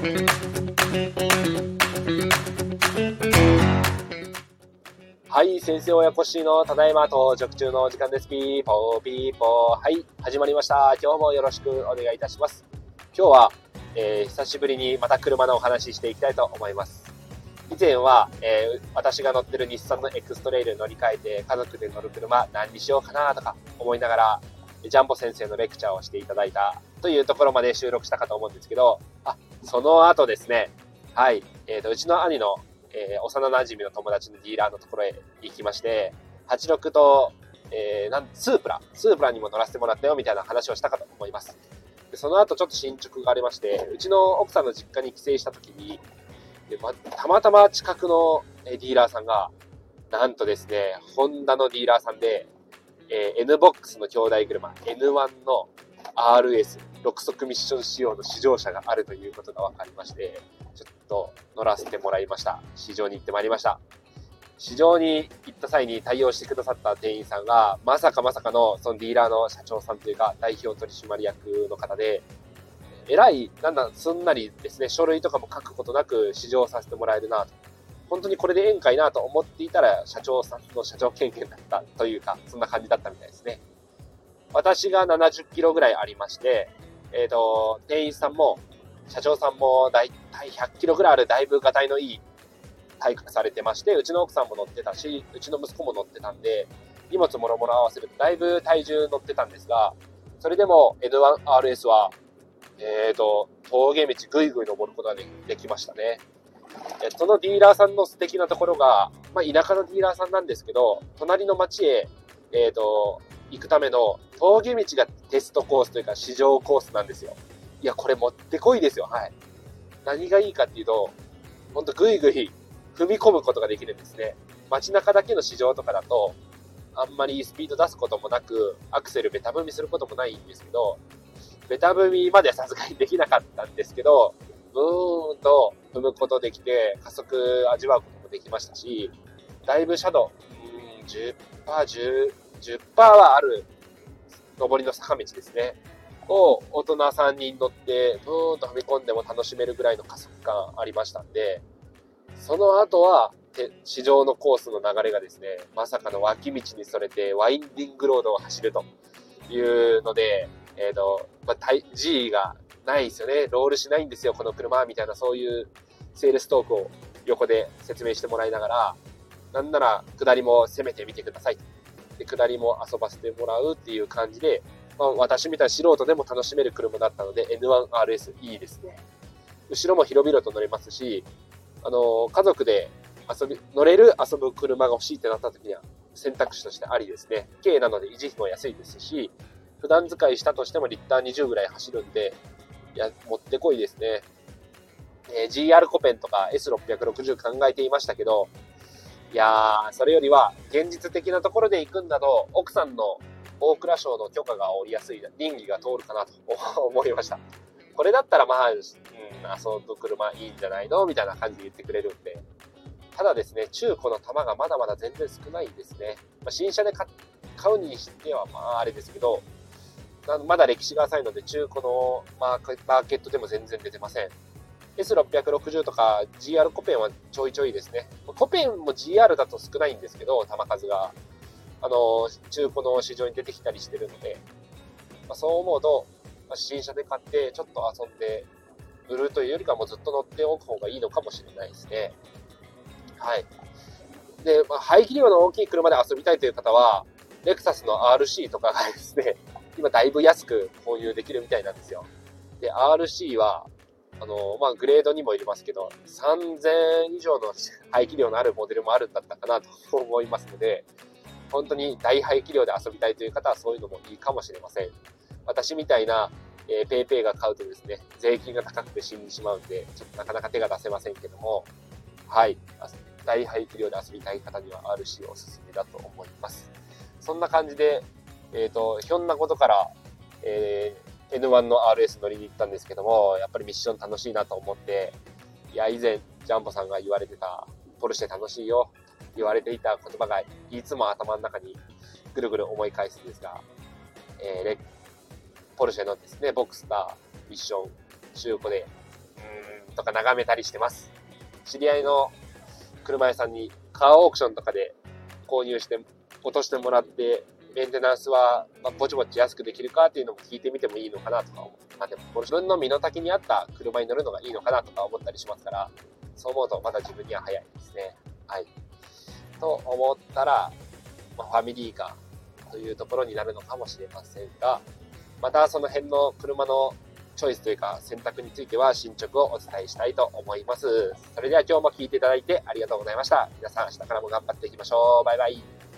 はい、先生親子しのただいま到着中の時間です。ピーポーピーポー。はい、始まりました。今日もよろしくお願いいたします。今日は、えー、久しぶりにまた車のお話ししていきたいと思います。以前は、えー、私が乗ってる日産の X-TRAIL 乗り換えて家族で乗る車何にしようかなとか思いながら、ジャンボ先生のレクチャーをしていただいたというところまで収録したかと思うんですけど、あ、その後ですね、はい、えっ、ー、と、うちの兄のえー、幼馴染の友達のディーラーのところへ行きまして、86と、えー、なん、スープラ、スープラにも乗らせてもらったよみたいな話をしたかと思います。でその後ちょっと進捗がありまして、うちの奥さんの実家に帰省した時に、でま、たまたま近くのディーラーさんが、なんとですね、ホンダのディーラーさんで、えー、NBOX の兄弟車、N1 の RS、6速ミッション仕様の試乗車があるということが分かりまして、ちょっと乗らせてもらいました。市場に行ってまいりました。市場に行った際に対応してくださった店員さんが、まさかまさかの、そのディーラーの社長さんというか、代表取締役の方で、えらい、なんだ、すんなりですね、書類とかも書くことなく試乗させてもらえるなと。本当にこれで宴会なと思っていたら、社長さんの社長権限だったというか、そんな感じだったみたいですね。私が70キロぐらいありまして、えっ、ー、と、店員さんも社長さんもだいたい100キロぐらいあるだいぶがたいのいい体格されてまして、うちの奥さんも乗ってたし、うちの息子も乗ってたんで、荷物もろもろ合わせるとだいぶ体重乗ってたんですが、それでも N1RS は、えっ、ー、と、峠道ぐいぐい登ることができましたね。そのディーラーさんの素敵なところが、まあ、田舎のディーラーさんなんですけど、隣の町へ、えっ、ー、と、行くための峠道がテストコースというか試乗コースなんですよ。いや、これもってこいですよ。はい。何がいいかっていうと、ほんとぐいぐい踏み込むことができるんですね。街中だけの市場とかだと、あんまりスピード出すこともなく、アクセルベタ踏みすることもないんですけど、ベタ踏みまではさすがにできなかったんですけど、ブーンと踏むことできて、加速味わうこともできましたし、だいぶシャドウ、うん、10%、10%はある上りの坂道ですね。を大人3人乗って、ブーンと踏み込んでも楽しめるぐらいの加速感ありましたんで、その後は、市場のコースの流れがですね、まさかの脇道にそれてワインディングロードを走るというので、えっ、ー、と、まあ、G がないですよね。ロールしないんですよ、この車、みたいなそういうセールストークを横で説明してもらいながら、なんなら下りも攻めてみてください。で、下りも遊ばせてもらうっていう感じで、まあ、私みたいな素人でも楽しめる車だったので N1RS いいですね。後ろも広々と乗れますし、あのー、家族で遊び、乗れる遊ぶ車が欲しいってなった時には選択肢としてありですね。軽なので維持費も安いですし、普段使いしたとしてもリッター20ぐらい走るんで、いや、もってこいですね。えー、GR コペンとか S660 考えていましたけど、いやー、それよりは現実的なところで行くんだと、奥さんの大蔵省の許可が下りやすい、倫理が通るかなと思いました。これだったらまあ、うん、遊ぶ車いいんじゃないのみたいな感じで言ってくれるんで。ただですね、中古の玉がまだまだ全然少ないんですね。まあ、新車で買うにしてはまああれですけど、まだ歴史が浅いので中古のマーケットでも全然出てません。S660 とか GR コペンはちょいちょいですね。コペンも GR だと少ないんですけど、玉数が。あの、中古の市場に出てきたりしてるので、まあ、そう思うと、まあ、新車で買ってちょっと遊んで売るというよりかもずっと乗っておく方がいいのかもしれないですね。はい。で、まあ、排気量の大きい車で遊びたいという方は、レクサスの RC とかがですね、今だいぶ安く購入できるみたいなんですよ。で、RC は、あの、まあ、グレードにもいりますけど、3000以上の排気量のあるモデルもあるんだったかなと思いますので、本当に大排気量で遊びたいという方はそういうのもいいかもしれません。私みたいな、えー、ペイペイが買うとですね、税金が高くて死んでしまうんで、ちょっとなかなか手が出せませんけども、はい。大排気量で遊びたい方には RC おすすめだと思います。そんな感じで、えっ、ー、と、ひょんなことから、えー、N1 の RS 乗りに行ったんですけども、やっぱりミッション楽しいなと思って、いや、以前、ジャンボさんが言われてた、ポルシェ楽しいよ。言われていた言葉がいつも頭の中にぐるぐる思い返すんですが、えー、レポルシェのですね、ボクスター、ミッション、中古で、うーん、とか眺めたりしてます。知り合いの車屋さんにカーオークションとかで購入して落としてもらって、メンテナンスは、まぼちぼち安くできるかっていうのも聞いてみてもいいのかなとか思う。まあでも、自分の身の丈に合った車に乗るのがいいのかなとか思ったりしますから、そう思うとまだ自分には早いですね。はい。と思ったら、ま、ファミリーカーというところになるのかもしれませんが、またその辺の車のチョイスというか選択については進捗をお伝えしたいと思います。それでは今日も聴いていただいてありがとうございました。皆さん明日からも頑張っていきましょう。バイバイ。